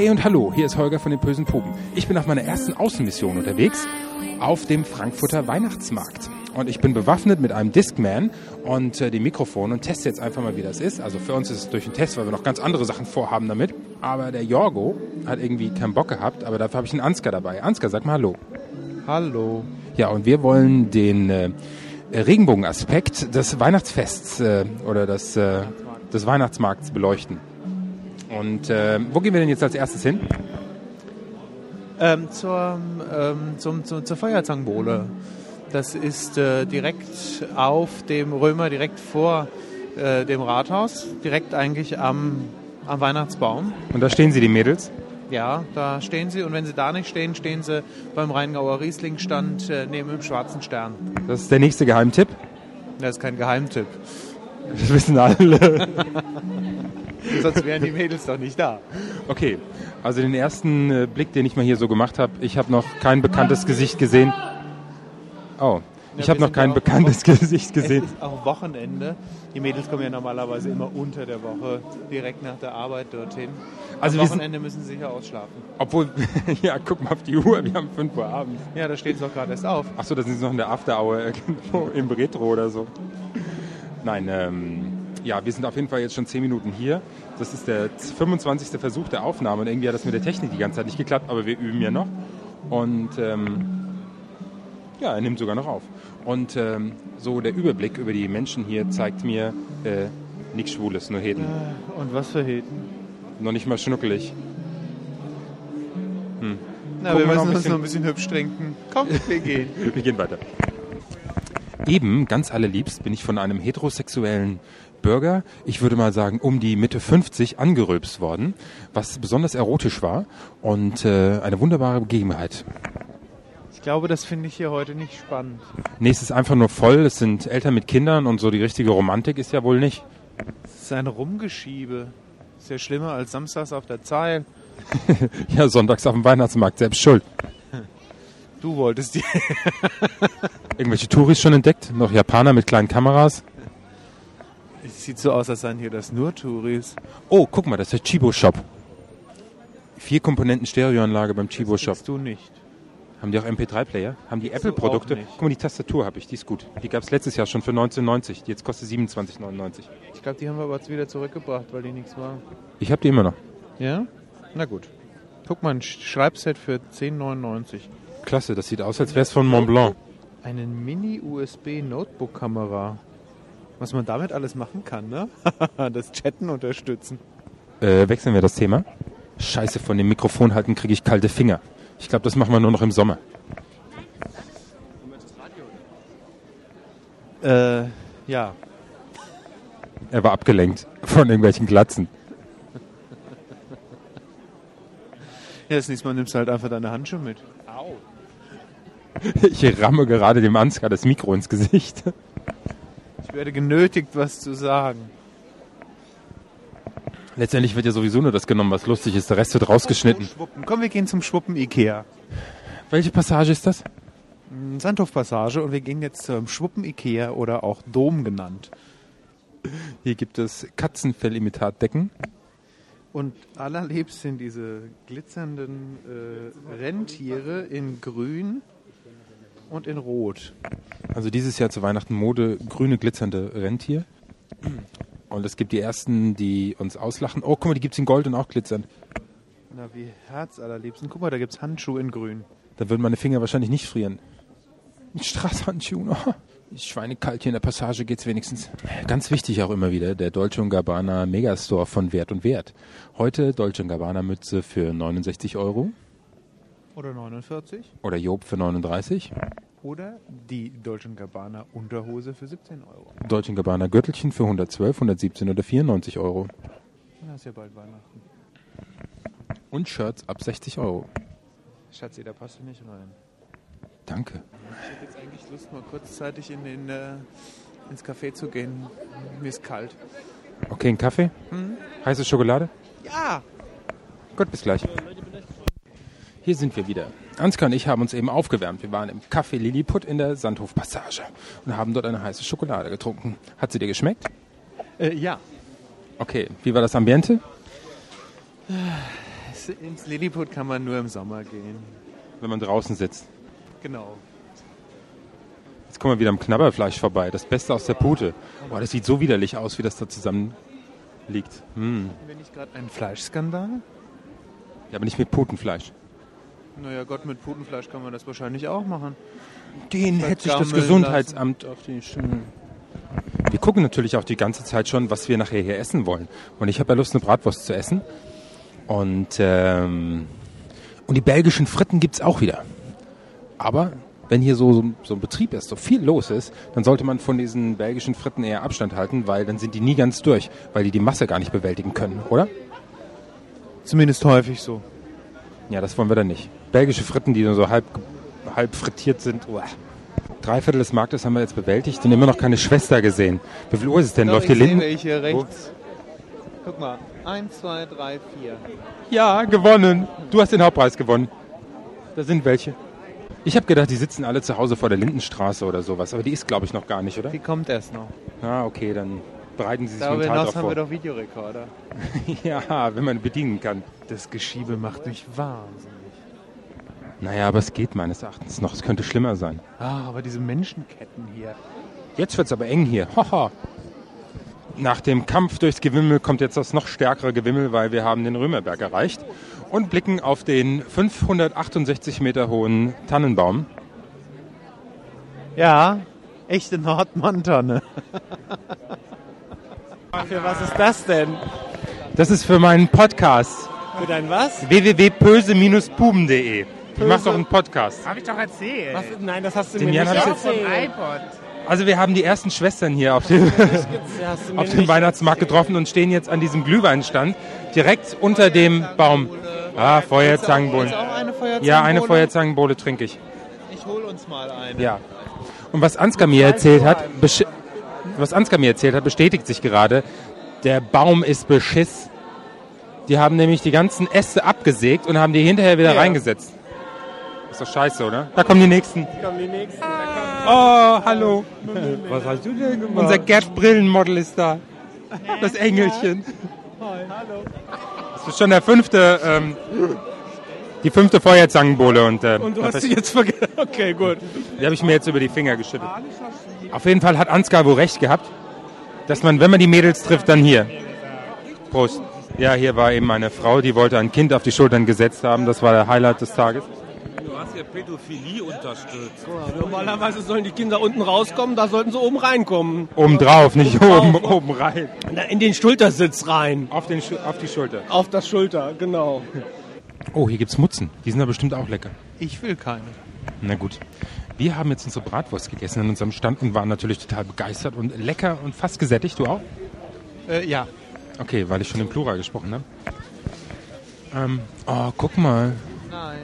Hey und hallo, hier ist Holger von den bösen Puben. Ich bin auf meiner ersten Außenmission unterwegs auf dem Frankfurter Weihnachtsmarkt. Und ich bin bewaffnet mit einem Discman und äh, dem Mikrofon und teste jetzt einfach mal, wie das ist. Also für uns ist es durch den Test, weil wir noch ganz andere Sachen vorhaben damit. Aber der Jorgo hat irgendwie keinen Bock gehabt, aber dafür habe ich einen Ansgar dabei. Ansgar, sag mal Hallo. Hallo. Ja, und wir wollen den äh, Regenbogenaspekt des Weihnachtsfests äh, oder des, äh, des Weihnachtsmarkts beleuchten. Und äh, wo gehen wir denn jetzt als erstes hin? Ähm, zur, ähm, zum, zum, zur Feuerzangenbowle. Das ist äh, direkt auf dem Römer, direkt vor äh, dem Rathaus, direkt eigentlich am, am Weihnachtsbaum. Und da stehen sie, die Mädels? Ja, da stehen sie und wenn sie da nicht stehen, stehen sie beim Rheingauer Riesling-Stand äh, neben dem Schwarzen Stern. Das ist der nächste Geheimtipp. Das ist kein Geheimtipp. Das wissen alle. Sonst wären die Mädels doch nicht da. Okay, also den ersten äh, Blick, den ich mal hier so gemacht habe, ich habe noch kein bekanntes Gesicht gesehen. Oh, ich habe noch kein bekanntes Gesicht gesehen. Es ist auch Wochenende. Die Mädels kommen ja normalerweise immer unter der Woche direkt nach der Arbeit dorthin. Also Am sind- Wochenende müssen sie sicher ausschlafen. Obwohl, ja, guck mal auf die Uhr, wir haben 5 Uhr abends. Ja, da steht es doch gerade erst auf. Achso, da sind sie noch in der After-Hour irgendwo im Retro oder so. Nein, ähm, ja, wir sind auf jeden Fall jetzt schon 10 Minuten hier. Das ist der 25. Versuch der Aufnahme und irgendwie hat das mit der Technik die ganze Zeit nicht geklappt, aber wir üben ja noch. Und ähm, ja, er nimmt sogar noch auf. Und ähm, so der Überblick über die Menschen hier zeigt mir äh, nichts Schwules, nur Heden. Und was für Heten? Noch nicht mal schnuckelig. Na, Gucken wir müssen uns noch ein bisschen hübsch trinken. Komm, wir gehen. Wir gehen weiter. Eben, ganz allerliebst, bin ich von einem heterosexuellen Bürger, ich würde mal sagen um die Mitte 50, angerülpst worden, was besonders erotisch war und äh, eine wunderbare Begebenheit. Ich glaube, das finde ich hier heute nicht spannend. Nee, es ist einfach nur voll, es sind Eltern mit Kindern und so die richtige Romantik ist ja wohl nicht. Es ist ein Rumgeschiebe. Ist ja schlimmer als samstags auf der Zeil. Ja, sonntags auf dem Weihnachtsmarkt, selbst schuld. Du wolltest die. Irgendwelche Touris schon entdeckt? Noch Japaner mit kleinen Kameras? Sieht so aus, als seien hier das nur Touris. Oh, guck mal, das ist der Chibo Shop. Vier Komponenten Stereoanlage beim Chibo Shop. Kriegst du nicht. Haben die auch MP3-Player? Haben die Apple-Produkte? Guck mal, die Tastatur habe ich, die ist gut. Die gab es letztes Jahr schon für 19,90. Die jetzt kostet 27,99. Ich glaube, die haben wir aber jetzt wieder zurückgebracht, weil die nichts waren. Ich habe die immer noch. Ja? Na gut. Guck mal, ein Sch- Schreibset für 10,99. Klasse, das sieht aus, als wäre es von Montblanc. Eine Mini-USB-Notebook-Kamera. Was man damit alles machen kann, ne? das Chatten unterstützen. Äh, wechseln wir das Thema. Scheiße, von dem Mikrofon halten kriege ich kalte Finger. Ich glaube, das machen wir nur noch im Sommer. Äh, ja. Er war abgelenkt von irgendwelchen Glatzen. Ja, das nächste Mal nimmst du halt einfach deine Handschuhe mit. Ich ramme gerade dem Ansgar das Mikro ins Gesicht. Ich werde genötigt, was zu sagen. Letztendlich wird ja sowieso nur das genommen, was lustig ist. Der Rest wird rausgeschnitten. Schwuppen. Komm, wir gehen zum Schwuppen Ikea. Welche Passage ist das? Sandhofpassage und wir gehen jetzt zum Schwuppen Ikea oder auch Dom genannt. Hier gibt es Katzenfellimitatdecken. Und allerliebst sind diese glitzernden äh, Rentiere in grün und in rot. Also dieses Jahr zu Weihnachten Mode grüne glitzernde Rentier. Und es gibt die ersten, die uns auslachen. Oh, guck mal, die gibt's in Gold und auch glitzernd. Na, wie herzallerliebsten. Guck mal, da gibt's Handschuhe in grün. Da würden meine Finger wahrscheinlich nicht frieren. Straßhandschuhe. Oh, ist schweinekalt hier in der Passage geht's wenigstens. Ganz wichtig auch immer wieder, der Dolce Gabbana Megastore von Wert und Wert. Heute Dolce Gabbana Mütze für 69 Euro Oder 49. oder Job für 39. Oder die Dolce Gabbana Unterhose für 17 Euro. Dolce Gabbana Gürtelchen für 112, 117 oder 94 Euro. Na, ist ja bald Weihnachten. Und Shirts ab 60 Euro. Schatzi, da passt du nicht rein. Danke. Ich hätte jetzt eigentlich Lust, mal kurzzeitig in den, äh, ins Café zu gehen. Mir ist kalt. Okay, ein Kaffee? Heiße Schokolade? Ja! Gut, bis gleich. Hier sind wir wieder. Ansgar und ich haben uns eben aufgewärmt. Wir waren im Café Lilliput in der Sandhofpassage und haben dort eine heiße Schokolade getrunken. Hat sie dir geschmeckt? Äh, ja. Okay, wie war das Ambiente? ins, ins Lilliput kann man nur im Sommer gehen. wenn man draußen sitzt. Genau. Jetzt kommen wir wieder am Knabberfleisch vorbei. Das Beste aus der Pute. Boah, das sieht so widerlich aus, wie das da zusammen liegt. Hm. Wenn nicht gerade ein Fleischskandal? Ja, aber nicht mit Putenfleisch. Naja, Gott, mit Putenfleisch kann man das wahrscheinlich auch machen. Den hätte sich das Gesundheitsamt auf die Schiene. Wir gucken natürlich auch die ganze Zeit schon, was wir nachher hier essen wollen. Und ich habe ja Lust, eine Bratwurst zu essen. Und, ähm, und die belgischen Fritten gibt's auch wieder. Aber wenn hier so, so, so ein Betrieb ist, so viel los ist, dann sollte man von diesen belgischen Fritten eher Abstand halten, weil dann sind die nie ganz durch, weil die die Masse gar nicht bewältigen können, oder? Zumindest häufig so. Ja, das wollen wir dann nicht. Belgische Fritten, die nur so halb, halb frittiert sind. Uah. Drei Viertel des Marktes haben wir jetzt bewältigt und immer noch keine Schwester gesehen. Wie viel Uhr ist es denn? Läuft hier ich sehe Linden? welche rechts. Guck mal. Eins, zwei, drei, vier. Ja, gewonnen. Du hast den Hauptpreis gewonnen. Da sind welche. Ich habe gedacht, die sitzen alle zu Hause vor der Lindenstraße oder sowas, aber die ist, glaube ich, noch gar nicht, oder? Die kommt erst noch. Ah, okay, dann bereiten Sie sich Darüber mental hinaus haben wir doch Videorekorder. Ja, wenn man bedienen kann. Das Geschiebe macht mich wahnsinnig. Naja, aber es geht meines Erachtens noch. Es könnte schlimmer sein. Ah, aber diese Menschenketten hier. Jetzt wird's aber eng hier. Haha. Nach dem Kampf durchs Gewimmel kommt jetzt das noch stärkere Gewimmel, weil wir haben den Römerberg erreicht und blicken auf den 568 Meter hohen Tannenbaum. Ja, echte Nordmontanne. Für was ist das denn? Das ist für meinen Podcast Für dein was? www.pöse-puben.de. Ich mache doch einen Podcast. Hab ich doch erzählt. Was, nein, das hast du Den mir Jan nicht hab ich erzählt. IPod. Also wir haben die ersten Schwestern hier auf dem, du auf dem Weihnachtsmarkt getroffen und stehen jetzt an diesem Glühweinstand direkt unter dem Baum. Ah, Feuerzangenbowle. auch eine Feuerzangenbowle? Ja, eine Feuerzangenbowle trinke ich. Ich hol uns mal eine. Ja. Und was Ansgar mir erzählt hat, was Ansgar mir erzählt hat, bestätigt sich gerade. Der Baum ist Beschiss. Die haben nämlich die ganzen Äste abgesägt und haben die hinterher wieder Ja. reingesetzt. Ist doch scheiße, oder? Da kommen die nächsten. Kommen die nächsten. Oh, hallo. Was hast du denn gemacht? Unser Gerd Brillenmodel ist da. Das Engelchen. Das ist schon der fünfte, ähm, die fünfte Feuerzangenbowle und, äh, Und du hast sie jetzt vergessen. Okay, gut. Die habe ich mir jetzt über die Finger geschüttet. Auf jeden Fall hat Ansgar wohl recht gehabt, dass man, wenn man die Mädels trifft, dann hier. Prost. Ja, hier war eben eine Frau, die wollte ein Kind auf die Schultern gesetzt haben. Das war der Highlight des Tages. Du hast ja Pädophilie unterstützt. Normalerweise sollen die Kinder unten rauskommen, da sollten sie oben reinkommen. Oben drauf, nicht oben, oben rein. Na, In den Schultersitz rein. Auf, den, Schu- auf die Schulter. Auf das Schulter, genau. Oh, hier gibt's Mutzen. Die sind da bestimmt auch lecker. Ich will keine. Na gut. Wir haben jetzt unsere Bratwurst gegessen an unserem Stand und waren natürlich total begeistert und lecker und fast gesättigt. Du auch? Äh, ja. Okay, weil ich schon im Plural gesprochen habe. Ähm, oh, guck mal. Nein.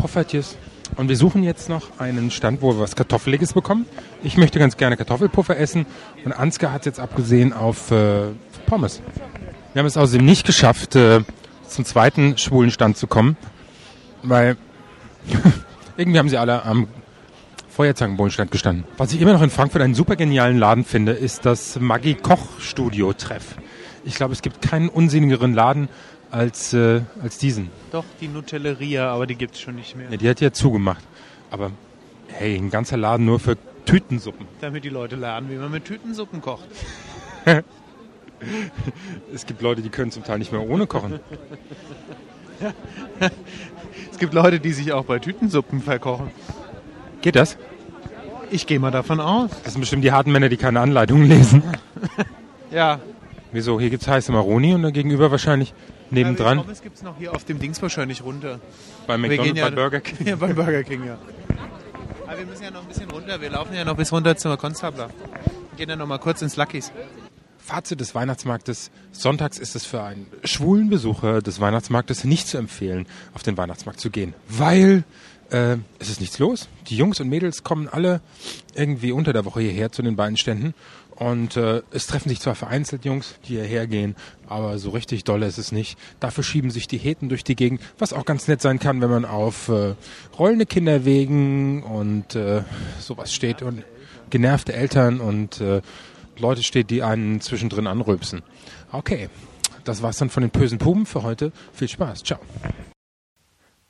Poffertjes. Und wir suchen jetzt noch einen Stand, wo wir was Kartoffeliges bekommen. Ich möchte ganz gerne Kartoffelpuffer essen und Ansgar hat jetzt abgesehen auf äh, Pommes. Wir haben es außerdem nicht geschafft, äh, zum zweiten schwulen Stand zu kommen, weil irgendwie haben sie alle am Feuerzangenbowlenstand gestanden. Was ich immer noch in Frankfurt einen super genialen Laden finde, ist das Maggi Koch Studio Treff. Ich glaube, es gibt keinen unsinnigeren Laden als, äh, als diesen. Doch, die Nutelleria, aber die gibt's schon nicht mehr. Ja, die hat ja zugemacht. Aber hey, ein ganzer Laden nur für Tütensuppen. Damit die Leute lernen, wie man mit Tütensuppen kocht. Es gibt Leute, die können zum Teil nicht mehr ohne kochen. Es gibt Leute, die sich auch bei Tütensuppen verkochen. Geht das? Ich gehe mal davon aus. Das sind bestimmt die harten Männer, die keine Anleitungen lesen. Ja. Wieso? Hier gibt's heiße Maroni und dann gegenüber wahrscheinlich nebendran Ja, Pommes gibt's noch hier auf dem Dings wahrscheinlich runter. bei McDonald's, ja, bei Burger King. Ja, bei Burger King, ja. Aber wir müssen ja noch ein bisschen runter. Wir laufen ja noch bis runter zur Konstabler. Gehen dann noch mal kurz ins Lucky's. Fazit des Weihnachtsmarktes. Sonntags ist es für einen schwulen Besucher des Weihnachtsmarktes nicht zu empfehlen, auf den Weihnachtsmarkt zu gehen. Weil äh, es ist nichts los. Die Jungs und Mädels kommen alle irgendwie unter der Woche hierher zu den beiden Ständen. Und äh, es treffen sich zwar vereinzelt Jungs, die hierher gehen, aber so richtig dolle ist es nicht. Dafür schieben sich die Heten durch die Gegend, was auch ganz nett sein kann, wenn man auf äh, rollende Kinderwegen und äh, sowas steht und genervte Eltern und äh, Leute steht, die einen zwischendrin anrülpsen. Okay, das war's dann von den bösen Puben für heute. Viel Spaß. Ciao.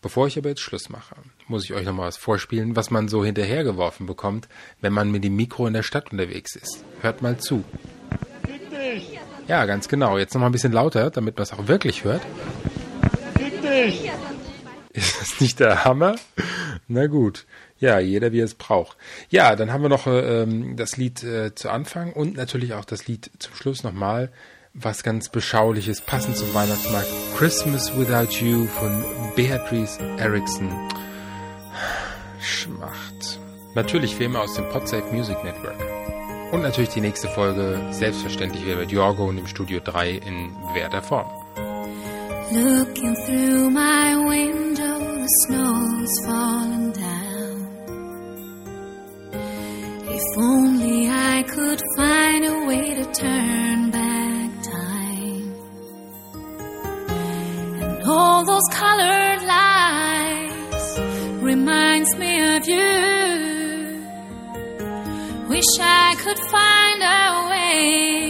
Bevor ich aber jetzt Schluss mache, muss ich euch noch mal was vorspielen, was man so hinterhergeworfen bekommt, wenn man mit dem Mikro in der Stadt unterwegs ist. Hört mal zu. Ja, ganz genau. Jetzt noch mal ein bisschen lauter, damit man es auch wirklich hört. Ist das nicht der Hammer? Na gut. Ja, jeder wie er es braucht. Ja, dann haben wir noch äh, ähm, das Lied äh, zu Anfang und natürlich auch das Lied zum Schluss nochmal. Was ganz Beschauliches, passend zum Weihnachtsmarkt. Christmas Without You von Beatrice Erickson. Schmacht. Natürlich immer aus dem Podsafe Music Network. Und natürlich die nächste Folge, selbstverständlich wieder mit Jorgo und dem Studio 3 in bewährter Form. Looking through my window, the snow's falling down. If only I could find a way you. Wish I could find a way